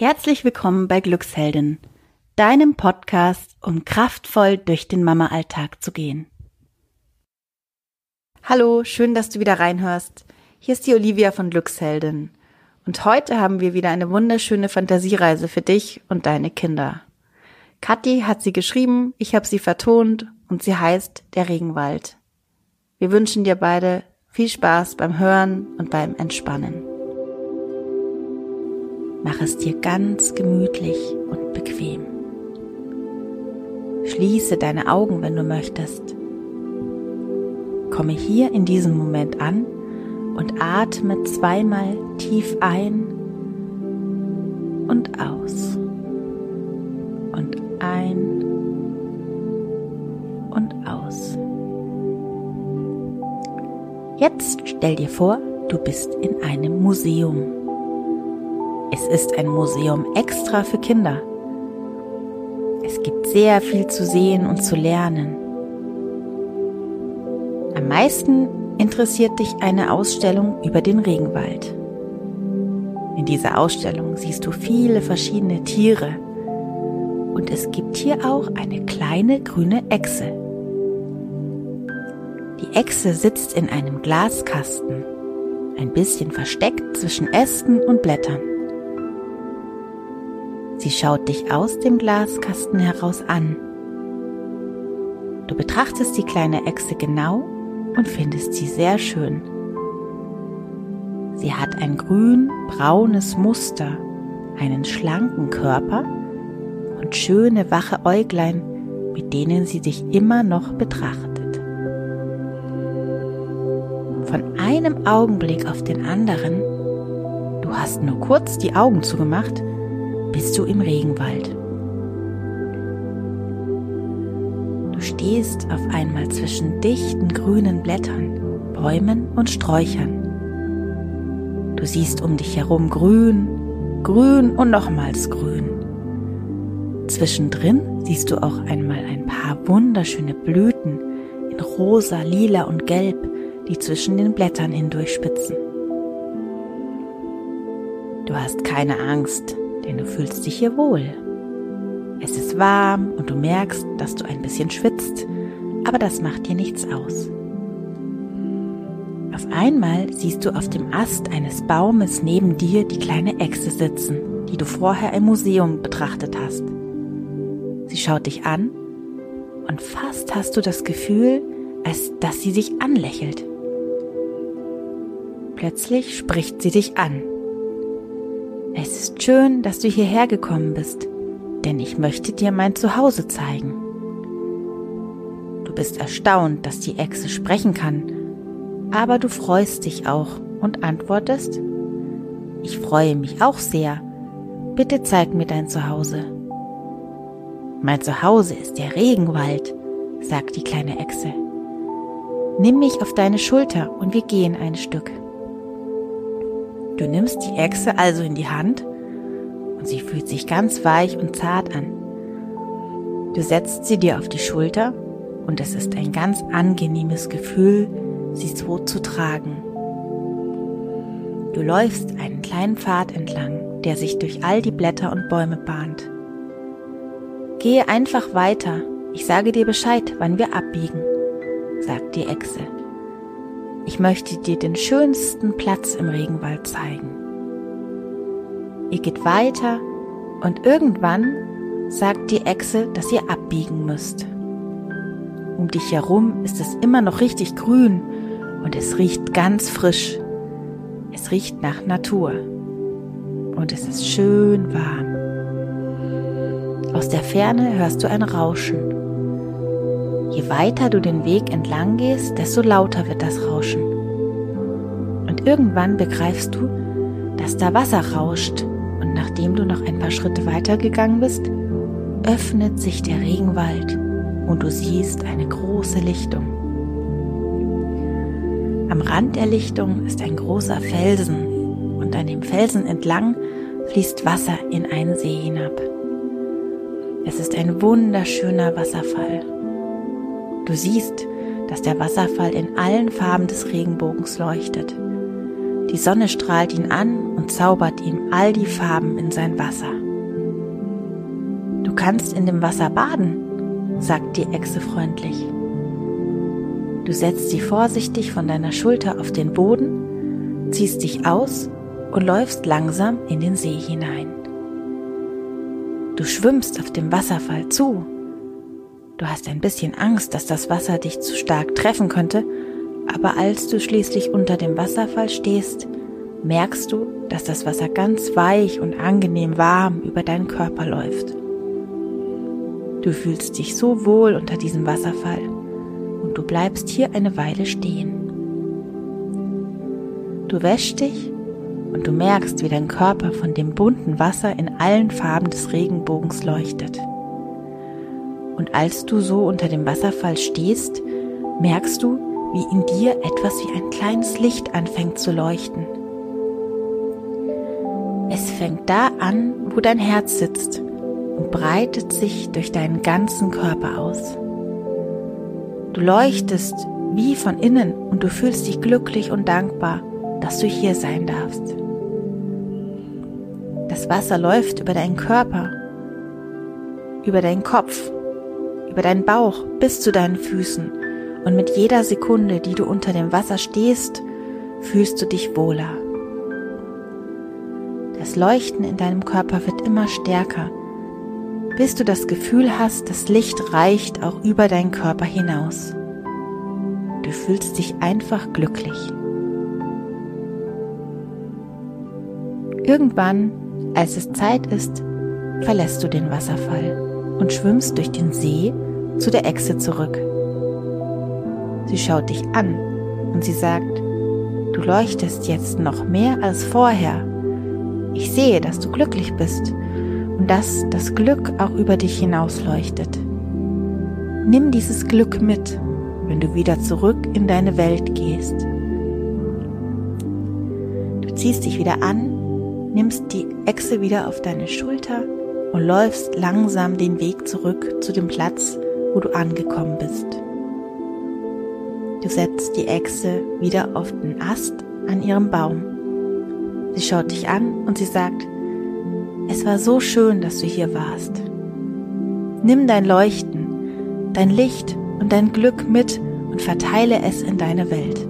Herzlich willkommen bei Glücksheldin, deinem Podcast, um kraftvoll durch den Mama-Alltag zu gehen. Hallo, schön, dass du wieder reinhörst. Hier ist die Olivia von Glücksheldin. Und heute haben wir wieder eine wunderschöne Fantasiereise für dich und deine Kinder. Kathi hat sie geschrieben, ich habe sie vertont und sie heißt Der Regenwald. Wir wünschen dir beide viel Spaß beim Hören und beim Entspannen. Mach es dir ganz gemütlich und bequem. Schließe deine Augen, wenn du möchtest. Komme hier in diesem Moment an und atme zweimal tief ein und aus. Und ein und aus. Jetzt stell dir vor, du bist in einem Museum. Es ist ein Museum extra für Kinder. Es gibt sehr viel zu sehen und zu lernen. Am meisten interessiert dich eine Ausstellung über den Regenwald. In dieser Ausstellung siehst du viele verschiedene Tiere und es gibt hier auch eine kleine grüne Echse. Die Echse sitzt in einem Glaskasten, ein bisschen versteckt zwischen Ästen und Blättern. Sie schaut dich aus dem Glaskasten heraus an. Du betrachtest die kleine Echse genau und findest sie sehr schön. Sie hat ein grün-braunes Muster, einen schlanken Körper und schöne wache Äuglein, mit denen sie dich immer noch betrachtet. Von einem Augenblick auf den anderen, du hast nur kurz die Augen zugemacht, bist du im Regenwald. Du stehst auf einmal zwischen dichten grünen Blättern, Bäumen und Sträuchern. Du siehst um dich herum grün, grün und nochmals grün. Zwischendrin siehst du auch einmal ein paar wunderschöne Blüten in rosa, lila und gelb, die zwischen den Blättern hindurchspitzen. Du hast keine Angst, denn du fühlst dich hier wohl. Es ist warm und du merkst, dass du ein bisschen schwitzt, aber das macht dir nichts aus. Auf einmal siehst du auf dem Ast eines Baumes neben dir die kleine Echse sitzen, die du vorher im Museum betrachtet hast. Sie schaut dich an und fast hast du das Gefühl, als dass sie dich anlächelt. Plötzlich spricht sie dich an. Es ist schön, dass du hierher gekommen bist, denn ich möchte dir mein Zuhause zeigen. Du bist erstaunt, dass die Echse sprechen kann, aber du freust dich auch und antwortest, ich freue mich auch sehr. Bitte zeig mir dein Zuhause. Mein Zuhause ist der Regenwald, sagt die kleine Echse. Nimm mich auf deine Schulter und wir gehen ein Stück. Du nimmst die Echse also in die Hand und sie fühlt sich ganz weich und zart an. Du setzt sie dir auf die Schulter und es ist ein ganz angenehmes Gefühl, sie so zu tragen. Du läufst einen kleinen Pfad entlang, der sich durch all die Blätter und Bäume bahnt. Gehe einfach weiter, ich sage dir Bescheid, wann wir abbiegen, sagt die Echse. Ich möchte dir den schönsten Platz im Regenwald zeigen. Ihr geht weiter und irgendwann sagt die Echse, dass ihr abbiegen müsst. Um dich herum ist es immer noch richtig grün und es riecht ganz frisch. Es riecht nach Natur und es ist schön warm. Aus der Ferne hörst du ein Rauschen Je weiter du den Weg entlang gehst, desto lauter wird das Rauschen. Und irgendwann begreifst du, dass da Wasser rauscht und nachdem du noch ein paar Schritte weiter gegangen bist, öffnet sich der Regenwald und du siehst eine große Lichtung. Am Rand der Lichtung ist ein großer Felsen und an dem Felsen entlang fließt Wasser in einen See hinab. Es ist ein wunderschöner Wasserfall Du siehst, dass der Wasserfall in allen Farben des Regenbogens leuchtet. Die Sonne strahlt ihn an und zaubert ihm all die Farben in sein Wasser. Du kannst in dem Wasser baden, sagt die Echse freundlich. Du setzt sie vorsichtig von deiner Schulter auf den Boden, ziehst dich aus und läufst langsam in den See hinein. Du schwimmst auf dem Wasserfall zu. Du hast ein bisschen Angst, dass das Wasser dich zu stark treffen könnte, aber als du schließlich unter dem Wasserfall stehst, merkst du, dass das Wasser ganz weich und angenehm warm über deinen Körper läuft. Du fühlst dich so wohl unter diesem Wasserfall und du bleibst hier eine Weile stehen. Du wäschst dich und du merkst, wie dein Körper von dem bunten Wasser in allen Farben des Regenbogens leuchtet. Und als du so unter dem Wasserfall stehst, merkst du, wie in dir etwas wie ein kleines Licht anfängt zu leuchten. Es fängt da an, wo dein Herz sitzt und breitet sich durch deinen ganzen Körper aus. Du leuchtest wie von innen und du fühlst dich glücklich und dankbar, dass du hier sein darfst. Das Wasser läuft über deinen Körper, über deinen Kopf, über deinen Bauch bis zu deinen Füßen und mit jeder Sekunde, die du unter dem Wasser stehst, fühlst du dich wohler. Das Leuchten in deinem Körper wird immer stärker, bis du das Gefühl hast, das Licht reicht auch über deinen Körper hinaus. Du fühlst dich einfach glücklich. Irgendwann, als es Zeit ist, verlässt du den Wasserfall und schwimmst durch den See zu der Echse zurück. Sie schaut dich an und sie sagt, du leuchtest jetzt noch mehr als vorher. Ich sehe, dass du glücklich bist und dass das Glück auch über dich hinaus leuchtet. Nimm dieses Glück mit, wenn du wieder zurück in deine Welt gehst. Du ziehst dich wieder an, nimmst die Echse wieder auf deine Schulter und läufst langsam den Weg zurück zu dem Platz, wo du angekommen bist. Du setzt die Echse wieder auf den Ast an ihrem Baum. Sie schaut dich an und sie sagt, es war so schön, dass du hier warst. Nimm dein Leuchten, dein Licht und dein Glück mit und verteile es in deine Welt.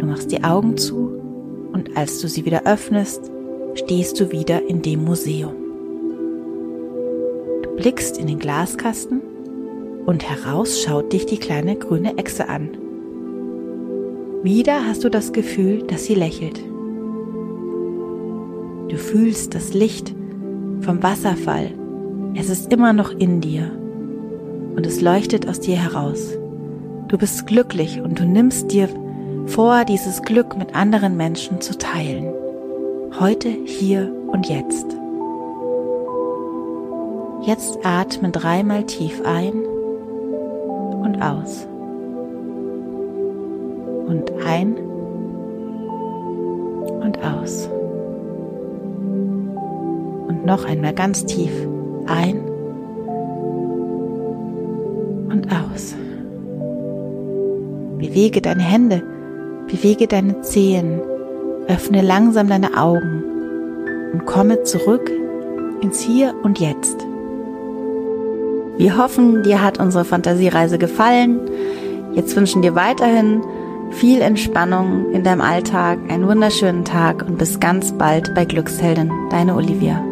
Du machst die Augen zu und als du sie wieder öffnest, stehst du wieder in dem Museum. Du blickst in den Glaskasten und heraus schaut dich die kleine grüne Echse an. Wieder hast du das Gefühl, dass sie lächelt. Du fühlst das Licht vom Wasserfall. Es ist immer noch in dir und es leuchtet aus dir heraus. Du bist glücklich und du nimmst dir vor, dieses Glück mit anderen Menschen zu teilen. Heute, hier und jetzt. Jetzt atme dreimal tief ein und aus. Und ein und aus. Und noch einmal ganz tief ein und aus. Bewege deine Hände, bewege deine Zehen, öffne langsam deine Augen und komme zurück ins Hier und Jetzt. Wir hoffen, dir hat unsere Fantasiereise gefallen. Jetzt wünschen dir weiterhin viel Entspannung in deinem Alltag, einen wunderschönen Tag und bis ganz bald bei Glücksheldin, deine Olivia.